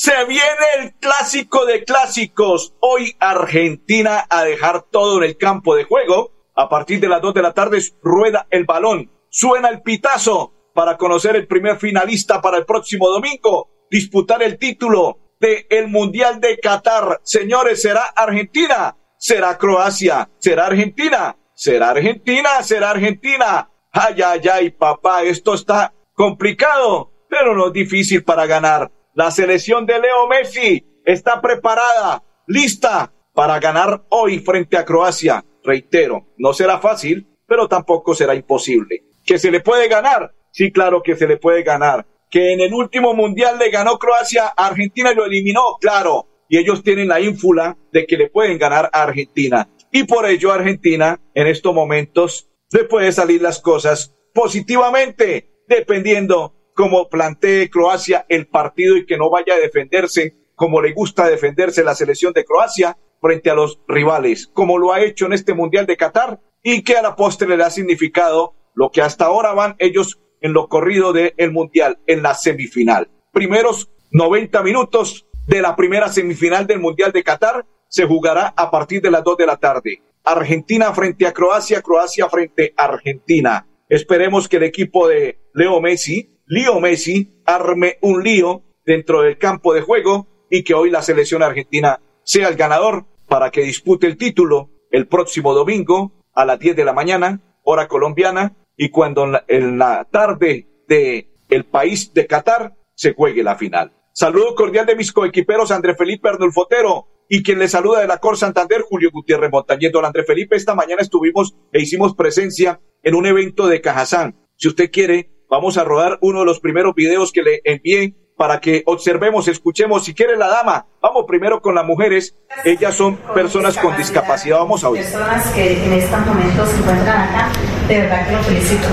Se viene el clásico de clásicos. Hoy Argentina a dejar todo en el campo de juego. A partir de las 2 de la tarde rueda el balón. Suena el pitazo para conocer el primer finalista para el próximo domingo. Disputar el título del el Mundial de Qatar. Señores, ¿será Argentina? ¿Será Croacia? ¿Será Argentina? ¿Será Argentina? ¿Será Argentina? Ay, ay, ay, papá, esto está complicado, pero no difícil para ganar. La selección de Leo Messi está preparada, lista para ganar hoy frente a Croacia. Reitero, no será fácil, pero tampoco será imposible. ¿Que se le puede ganar? Sí, claro que se le puede ganar. Que en el último mundial le ganó Croacia a Argentina y lo eliminó, claro. Y ellos tienen la ínfula de que le pueden ganar a Argentina. Y por ello Argentina en estos momentos le puede salir las cosas positivamente, dependiendo como plantee Croacia el partido y que no vaya a defenderse como le gusta defenderse la selección de Croacia frente a los rivales, como lo ha hecho en este Mundial de Qatar y que a la postre le ha significado lo que hasta ahora van ellos en lo corrido del Mundial, en la semifinal. Primeros 90 minutos de la primera semifinal del Mundial de Qatar se jugará a partir de las 2 de la tarde. Argentina frente a Croacia, Croacia frente a Argentina. Esperemos que el equipo de Leo Messi Lío Messi arme un lío dentro del campo de juego y que hoy la selección argentina sea el ganador para que dispute el título el próximo domingo a las 10 de la mañana, hora colombiana, y cuando en la, tarde de el país de Qatar se juegue la final. Saludo cordial de mis coequiperos André Felipe Arnulfotero y quien le saluda de la Cor Santander, Julio Gutiérrez Montañez. Don André Felipe, esta mañana estuvimos e hicimos presencia en un evento de Cajazán. Si usted quiere, Vamos a rodar uno de los primeros videos que le envié para que observemos, escuchemos. Si quiere la dama, vamos primero con las mujeres. Ellas son personas con discapacidad. Vamos a oír. Personas que en estos momentos se encuentran acá, de verdad que lo felicito.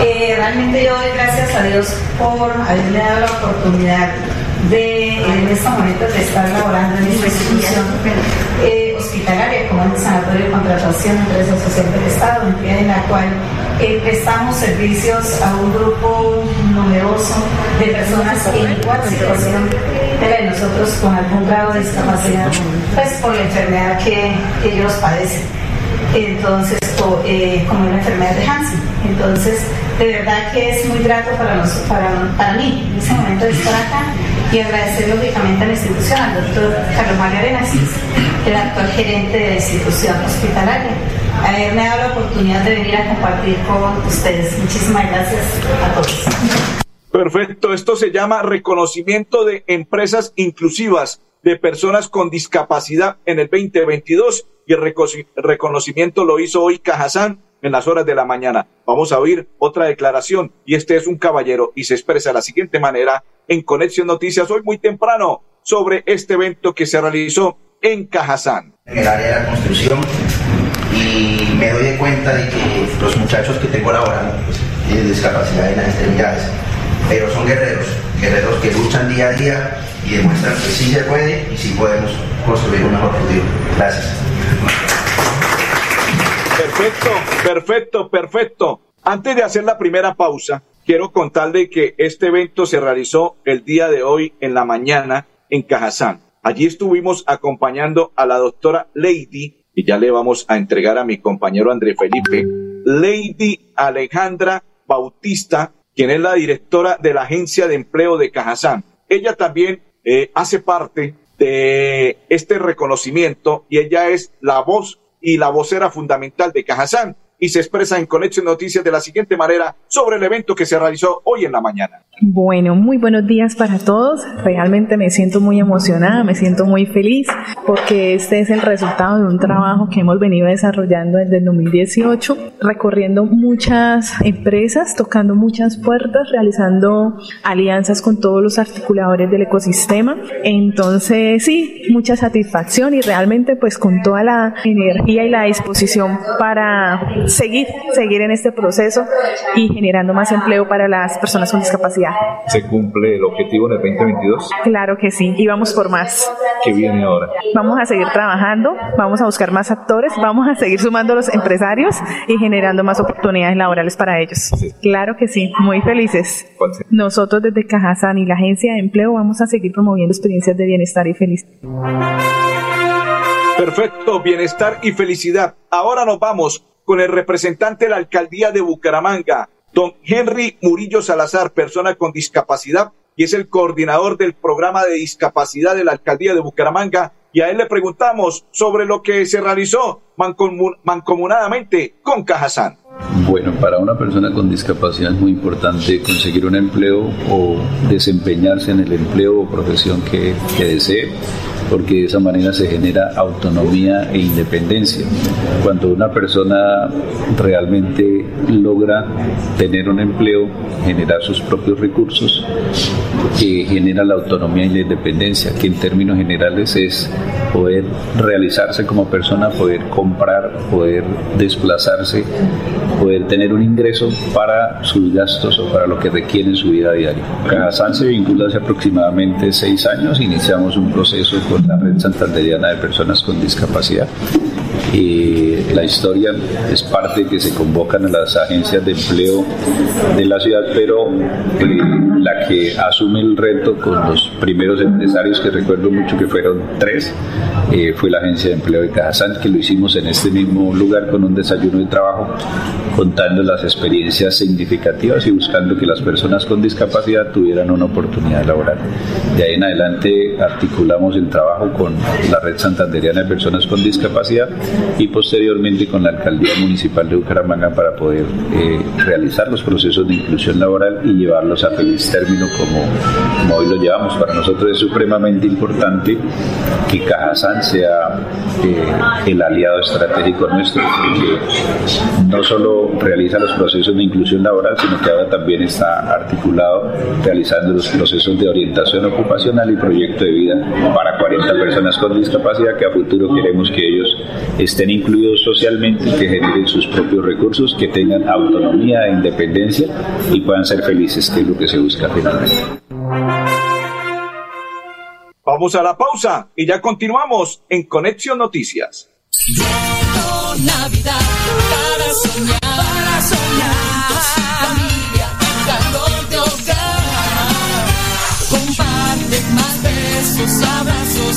Eh, realmente yo doy gracias a Dios por haberme dado la oportunidad de en estos momentos de estar laborando en esta institución eh, hospitalaria como el Sanatorio de Contratación Empresa Social del Estado, en la cual prestamos servicios a un grupo numeroso de personas en igual situación de de nosotros con algún grado de discapacidad, pues por la enfermedad que, ellos padecen. Entonces, eh, como la enfermedad de Hansen. Entonces, de verdad que es muy grato para, para, para mí en ese momento de estar acá y agradecer lógicamente a la institución, al doctor Carlos Mario Arenas, el actual gerente de la institución hospitalaria haberme dado la oportunidad de venir a compartir con ustedes. Muchísimas gracias a todos. Perfecto, esto se llama reconocimiento de empresas inclusivas de personas con discapacidad en el 2022 y el reconocimiento lo hizo hoy Cajazán en las horas de la mañana. Vamos a oír otra declaración y este es un caballero y se expresa de la siguiente manera en Conexión Noticias hoy muy temprano sobre este evento que se realizó en Cajazán. En el área de la construcción me doy cuenta de que los muchachos que tengo laborando pues, tienen discapacidad en las extremidades, pero son guerreros, guerreros que luchan día a día y demuestran que sí se puede y sí podemos construir un mejor futuro. Gracias. Perfecto, perfecto, perfecto. Antes de hacer la primera pausa, quiero contarle que este evento se realizó el día de hoy en la mañana en Cajazán. Allí estuvimos acompañando a la doctora Lady y ya le vamos a entregar a mi compañero André Felipe, Lady Alejandra Bautista, quien es la directora de la Agencia de Empleo de Cajazán. Ella también eh, hace parte de este reconocimiento y ella es la voz y la vocera fundamental de Cajazán y se expresa en Conexión Noticias de la siguiente manera sobre el evento que se realizó hoy en la mañana. Bueno, muy buenos días para todos. Realmente me siento muy emocionada, me siento muy feliz porque este es el resultado de un trabajo que hemos venido desarrollando desde el 2018, recorriendo muchas empresas, tocando muchas puertas, realizando alianzas con todos los articuladores del ecosistema. Entonces, sí, mucha satisfacción y realmente pues con toda la energía y la disposición para seguir, seguir en este proceso y generando más empleo para las personas con discapacidad. ¿Se cumple el objetivo en el 2022? Claro que sí, y vamos por más. ¿Qué viene ahora? Vamos a seguir trabajando, vamos a buscar más actores, vamos a seguir sumando a los empresarios y generando más oportunidades laborales para ellos. Claro que sí, muy felices. Nosotros desde Cajazán y la Agencia de Empleo vamos a seguir promoviendo experiencias de bienestar y felicidad. Perfecto, bienestar y felicidad. Ahora nos vamos con el representante de la alcaldía de Bucaramanga, don Henry Murillo Salazar, persona con discapacidad, y es el coordinador del programa de discapacidad de la alcaldía de Bucaramanga. Y a él le preguntamos sobre lo que se realizó mancomunadamente con Cajazán. Bueno, para una persona con discapacidad es muy importante conseguir un empleo o desempeñarse en el empleo o profesión que, desee porque de esa manera se genera autonomía e independencia. Cuando una persona realmente logra tener un empleo, generar sus propios recursos, que genera la autonomía y la independencia, que en términos generales es poder realizarse como persona, poder comprar, poder desplazarse, poder tener un ingreso para sus gastos o para lo que requiere en su vida diaria. Cajazán se vincula hace aproximadamente seis años, iniciamos un proceso con la Red Santanderiana de Personas con Discapacidad. Y la historia es parte que se convocan a las agencias de empleo de la ciudad, pero eh, la que asume el reto con los primeros empresarios, que recuerdo mucho que fueron tres, eh, fue la agencia de empleo de Cajazán, que lo hicimos en este mismo lugar con un desayuno de trabajo, contando las experiencias significativas y buscando que las personas con discapacidad tuvieran una oportunidad laboral. De ahí en adelante articulamos el trabajo con la Red Santanderiana de Personas con Discapacidad y posteriormente con la Alcaldía Municipal de Bucaramanga para poder eh, realizar los procesos de inclusión laboral y llevarlos a feliz término como, como hoy lo llevamos. Para nosotros es supremamente importante que Cajazán sea eh, el aliado estratégico nuestro, porque no solo realiza los procesos de inclusión laboral, sino que ahora también está articulado realizando los procesos de orientación ocupacional y proyecto de vida para 40 personas con discapacidad que a futuro queremos que ellos estén incluidos socialmente, que generen sus propios recursos, que tengan autonomía e independencia y puedan ser felices, que es lo que se busca finalmente. Vamos a la pausa y ya continuamos en Conexión Noticias. Navidad para soñar, para soñar. Familia, calor de hogar. Comparte más besos, abrazos,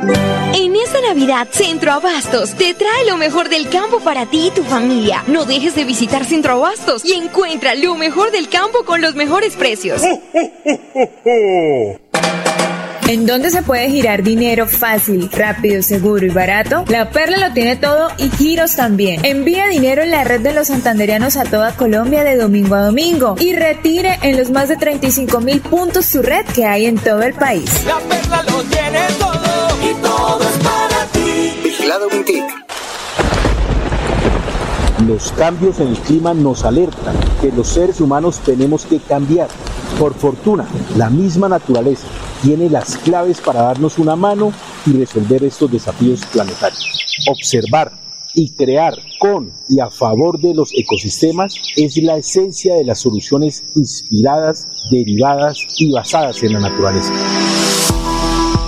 En esta Navidad, Centro Abastos te trae lo mejor del campo para ti y tu familia. No dejes de visitar Centro Abastos y encuentra lo mejor del campo con los mejores precios. ¿En dónde se puede girar dinero fácil, rápido, seguro y barato? La Perla lo tiene todo y giros también. Envía dinero en la red de los santanderianos a toda Colombia de domingo a domingo y retire en los más de 35 mil puntos su red que hay en todo el país. La perla lo tiene todo y todo es para ti. Vigilado Mintic. Los cambios en el clima nos alertan que los seres humanos tenemos que cambiar. Por fortuna, la misma naturaleza tiene las claves para darnos una mano y resolver estos desafíos planetarios. Observar y crear con y a favor de los ecosistemas es la esencia de las soluciones inspiradas, derivadas y basadas en la naturaleza.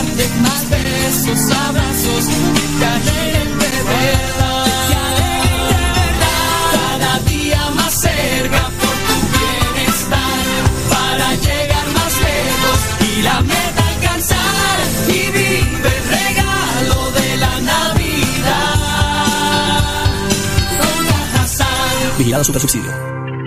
Comparte más besos, abrazos, te alegren de verdad. Te alegren de verdad. Cada día más cerca por tu bienestar. Para llegar más lejos y la meta alcanzar. Y vive el regalo de la Navidad. Con. Vigilado Supersubsidio.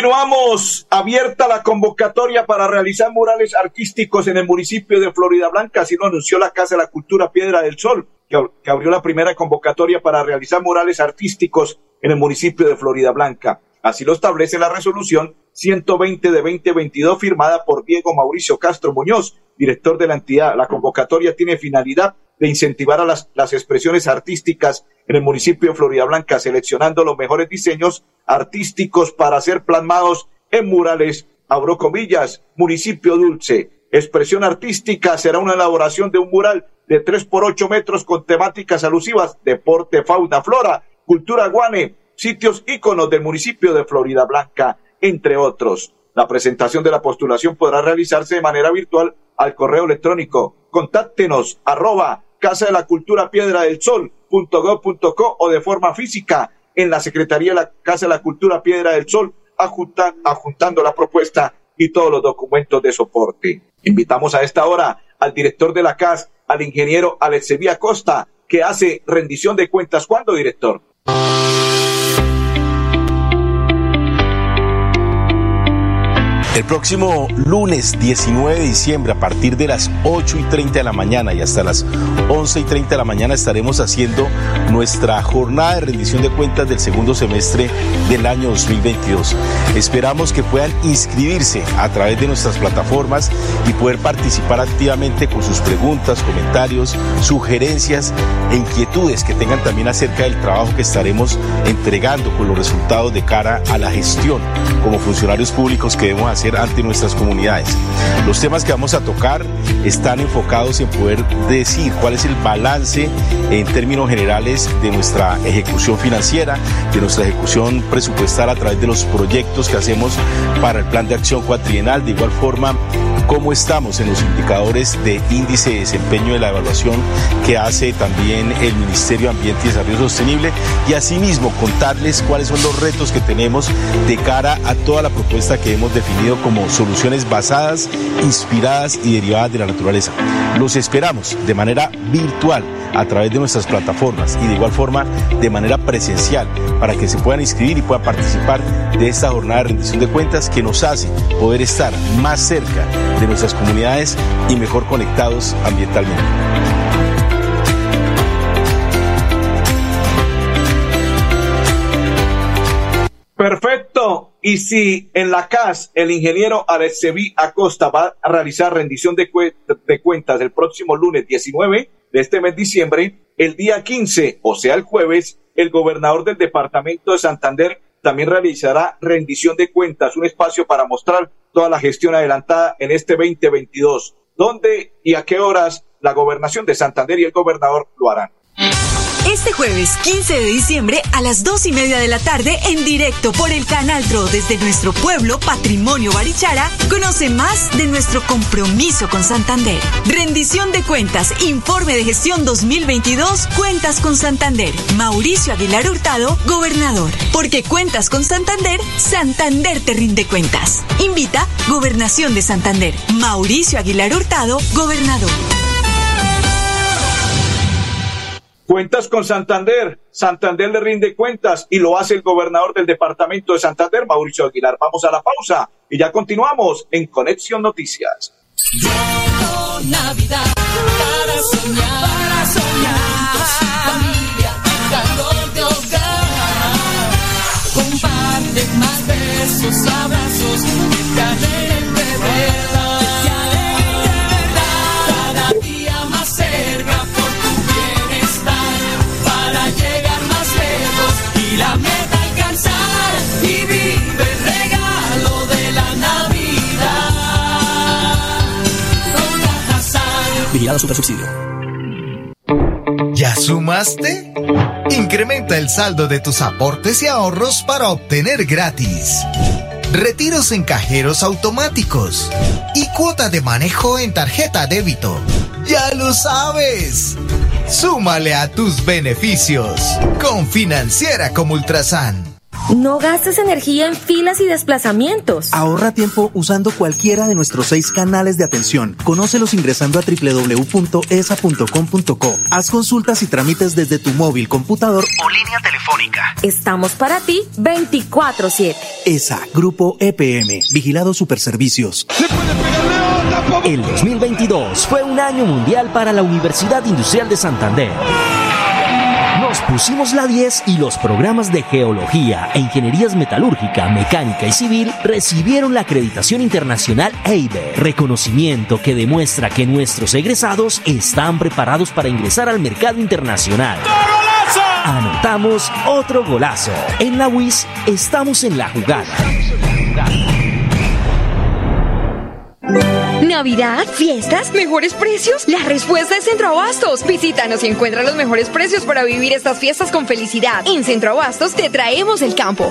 Continuamos. Abierta la convocatoria para realizar murales artísticos en el municipio de Florida Blanca. Así lo anunció la Casa de la Cultura Piedra del Sol, que, ab- que abrió la primera convocatoria para realizar murales artísticos en el municipio de Florida Blanca. Así lo establece la resolución 120 de 2022 firmada por Diego Mauricio Castro Muñoz, director de la entidad. La convocatoria tiene finalidad de incentivar a las, las expresiones artísticas en el municipio de Florida Blanca, seleccionando los mejores diseños artísticos para ser plasmados en murales, abro comillas, municipio dulce. Expresión artística será una elaboración de un mural de 3 por 8 metros con temáticas alusivas, deporte, fauna, flora, cultura guane, sitios íconos del municipio de Florida Blanca, entre otros. La presentación de la postulación podrá realizarse de manera virtual al correo electrónico. Contáctenos arroba Casa de la Cultura Piedra del Sol o de forma física en la Secretaría de la Casa de la Cultura Piedra del Sol adjunta- adjuntando la propuesta y todos los documentos de soporte. Invitamos a esta hora al director de la CAS, al ingeniero Alexevía Costa, que hace rendición de cuentas. ¿Cuándo, director? El próximo lunes 19 de diciembre, a partir de las 8 y 30 de la mañana y hasta las 11 y 30 de la mañana, estaremos haciendo nuestra jornada de rendición de cuentas del segundo semestre del año 2022. Esperamos que puedan inscribirse a través de nuestras plataformas y poder participar activamente con sus preguntas, comentarios, sugerencias e inquietudes que tengan también acerca del trabajo que estaremos entregando con los resultados de cara a la gestión como funcionarios públicos que debemos hacer ante nuestras comunidades. Los temas que vamos a tocar están enfocados en poder decir cuál es el balance en términos generales de nuestra ejecución financiera, de nuestra ejecución presupuestal a través de los proyectos que hacemos para el plan de acción cuatrienal, de igual forma cómo estamos en los indicadores de índice de desempeño de la evaluación que hace también el Ministerio de Ambiente y Desarrollo Sostenible y asimismo contarles cuáles son los retos que tenemos de cara a toda la propuesta que hemos definido como soluciones basadas, inspiradas y derivadas de la naturaleza. Los esperamos de manera virtual a través de nuestras plataformas y de igual forma de manera presencial para que se puedan inscribir y puedan participar de esta jornada de rendición de cuentas que nos hace poder estar más cerca de nuestras comunidades y mejor conectados ambientalmente. Perfecto. Y si en la CAS el ingeniero Arecebi Acosta va a realizar rendición de, de cuentas el próximo lunes 19 de este mes de diciembre, el día 15, o sea el jueves, el gobernador del departamento de Santander también realizará rendición de cuentas, un espacio para mostrar toda la gestión adelantada en este 2022. ¿Dónde y a qué horas la gobernación de Santander y el gobernador lo harán? Este jueves 15 de diciembre a las 2 y media de la tarde en directo por el Canal Tro desde nuestro pueblo Patrimonio Barichara, conoce más de nuestro compromiso con Santander. Rendición de cuentas, informe de gestión 2022, cuentas con Santander. Mauricio Aguilar Hurtado, gobernador. Porque cuentas con Santander, Santander te rinde cuentas. Invita Gobernación de Santander. Mauricio Aguilar Hurtado, gobernador. Cuentas con Santander. Santander le rinde cuentas y lo hace el gobernador del departamento de Santander, Mauricio Aguilar. Vamos a la pausa y ya continuamos en Conexión Noticias. Navidad de más besos, abrazos, que ¿Ya sumaste? Incrementa el saldo de tus aportes y ahorros para obtener gratis. Retiros en cajeros automáticos y cuota de manejo en tarjeta débito. Ya lo sabes. Súmale a tus beneficios con Financiera como Ultrasan. No gastes energía en filas y desplazamientos. Ahorra tiempo usando cualquiera de nuestros seis canales de atención. Conócelos ingresando a www.esa.com.co. Haz consultas y trámites desde tu móvil, computador o línea telefónica. Estamos para ti 24-7. ESA, Grupo EPM, Vigilado Superservicios. El 2022 fue un año mundial para la Universidad Industrial de Santander. Nos pusimos la 10 y los programas de Geología e Ingenierías Metalúrgica, Mecánica y Civil recibieron la acreditación internacional EIBE, reconocimiento que demuestra que nuestros egresados están preparados para ingresar al mercado internacional. Anotamos otro golazo. En la WIS estamos en la jugada. Navidad, fiestas, mejores precios. La respuesta es Centro Abastos. Visítanos y encuentra los mejores precios para vivir estas fiestas con felicidad. En Centro Abastos te traemos el campo.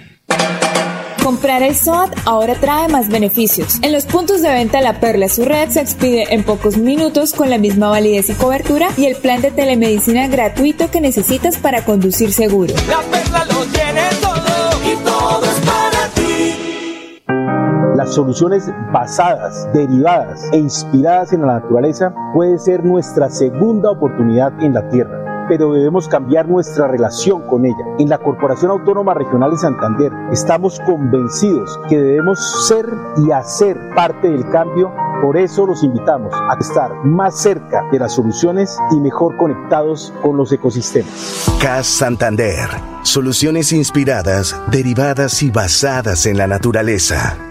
Comprar el SOAT ahora trae más beneficios. En los puntos de venta La Perla su red se expide en pocos minutos con la misma validez y cobertura y el plan de telemedicina gratuito que necesitas para conducir seguro. La perla lo tiene todo y todo es para ti. Las soluciones basadas, derivadas e inspiradas en la naturaleza puede ser nuestra segunda oportunidad en la tierra pero debemos cambiar nuestra relación con ella. En la Corporación Autónoma Regional de Santander estamos convencidos que debemos ser y hacer parte del cambio. Por eso los invitamos a estar más cerca de las soluciones y mejor conectados con los ecosistemas. CAS Santander. Soluciones inspiradas, derivadas y basadas en la naturaleza.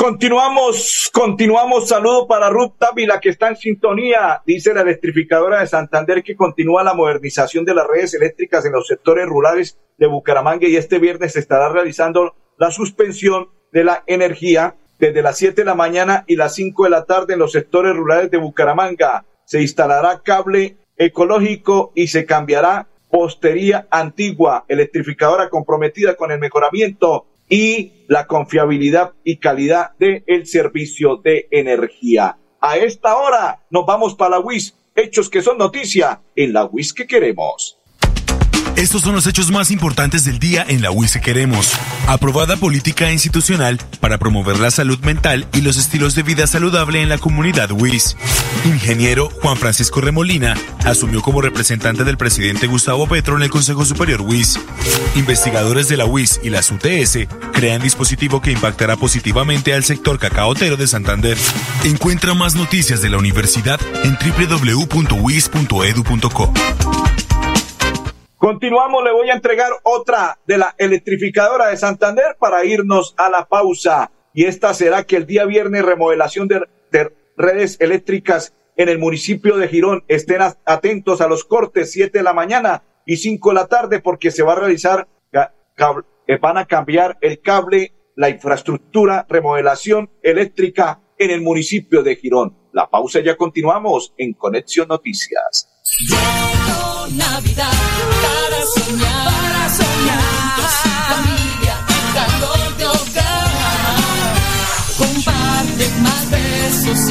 Continuamos, continuamos. Saludo para Ruth Távila que está en sintonía. Dice la electrificadora de Santander que continúa la modernización de las redes eléctricas en los sectores rurales de Bucaramanga y este viernes se estará realizando la suspensión de la energía desde las 7 de la mañana y las 5 de la tarde en los sectores rurales de Bucaramanga. Se instalará cable ecológico y se cambiará postería antigua, electrificadora comprometida con el mejoramiento y la confiabilidad y calidad del servicio de energía. A esta hora nos vamos para la WIS, hechos que son noticia en la WIS que queremos. Estos son los hechos más importantes del día en la UIS que queremos. Aprobada política institucional para promover la salud mental y los estilos de vida saludable en la comunidad WIS. Ingeniero Juan Francisco Remolina asumió como representante del presidente Gustavo Petro en el Consejo Superior WIS. Investigadores de la UIS y las UTS crean dispositivo que impactará positivamente al sector cacaotero de Santander. Encuentra más noticias de la universidad en www.wis.edu.co. Continuamos, le voy a entregar otra de la electrificadora de Santander para irnos a la pausa. Y esta será que el día viernes remodelación de, de redes eléctricas en el municipio de Girón. Estén atentos a los cortes, 7 de la mañana y 5 de la tarde, porque se va a realizar, eh, van a cambiar el cable, la infraestructura, remodelación eléctrica en el municipio de Girón. La pausa ya continuamos en Conexión Noticias. Navidad para soñar, para soñar. Familia, calor de hogar. Comparte más besos,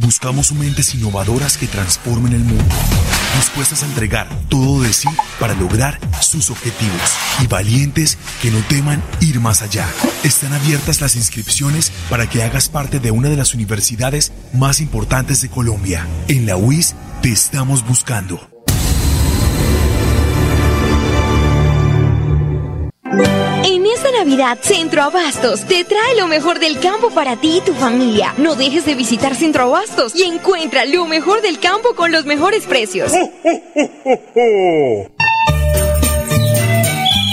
Buscamos mentes innovadoras que transformen el mundo, dispuestas a entregar todo de sí para lograr sus objetivos y valientes que no teman ir más allá. Están abiertas las inscripciones para que hagas parte de una de las universidades más importantes de Colombia. En la UIS te estamos buscando. Navidad, Centro Abastos te trae lo mejor del campo para ti y tu familia. No dejes de visitar Centro Abastos y encuentra lo mejor del campo con los mejores precios.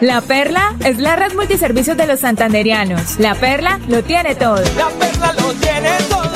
La Perla es la red multiservicios de los santanderianos. La Perla lo tiene todo. La perla lo tiene todo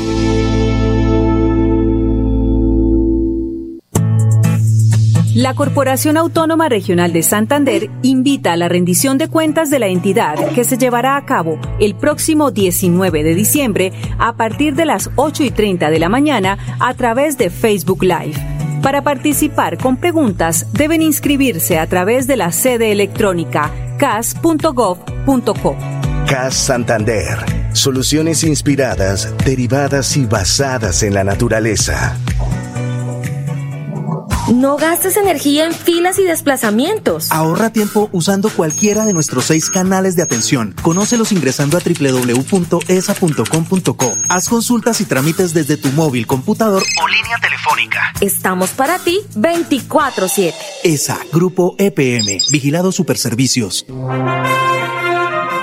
La Corporación Autónoma Regional de Santander invita a la rendición de cuentas de la entidad que se llevará a cabo el próximo 19 de diciembre a partir de las 8 y 30 de la mañana a través de Facebook Live. Para participar con preguntas deben inscribirse a través de la sede electrónica cas.gov.co. CAS Santander. Soluciones inspiradas, derivadas y basadas en la naturaleza. No gastes energía en filas y desplazamientos. Ahorra tiempo usando cualquiera de nuestros seis canales de atención. Conócelos ingresando a www.esa.com.co. Haz consultas y trámites desde tu móvil, computador o línea telefónica. Estamos para ti 24-7. ESA, Grupo EPM, Vigilado Superservicios.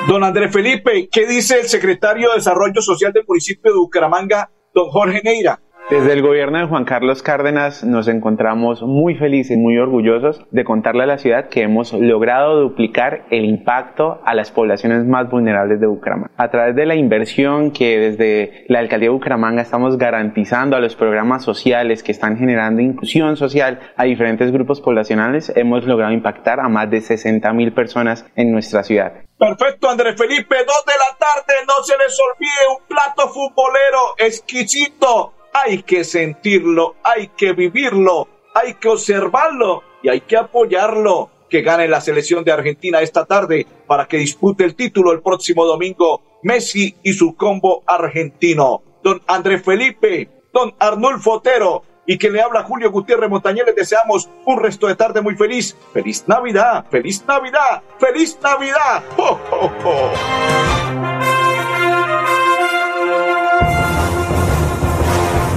Don Andrés Felipe, ¿qué dice el secretario de Desarrollo Social del municipio de Bucaramanga, don Jorge Neira? Desde el gobierno de Juan Carlos Cárdenas nos encontramos muy felices y muy orgullosos de contarle a la ciudad que hemos logrado duplicar el impacto a las poblaciones más vulnerables de Bucaramanga. A través de la inversión que desde la alcaldía de Bucaramanga estamos garantizando a los programas sociales que están generando inclusión social a diferentes grupos poblacionales, hemos logrado impactar a más de 60 mil personas en nuestra ciudad. Perfecto, Andrés Felipe, dos de la tarde, no se les olvide un plato futbolero exquisito hay que sentirlo, hay que vivirlo, hay que observarlo y hay que apoyarlo. Que gane la selección de Argentina esta tarde para que dispute el título el próximo domingo. Messi y su combo argentino. Don Andrés Felipe, don Arnulfo Otero y que le habla Julio Gutiérrez Montañez. Les deseamos un resto de tarde muy feliz. ¡Feliz Navidad! ¡Feliz Navidad! ¡Feliz Navidad! ¡Ho!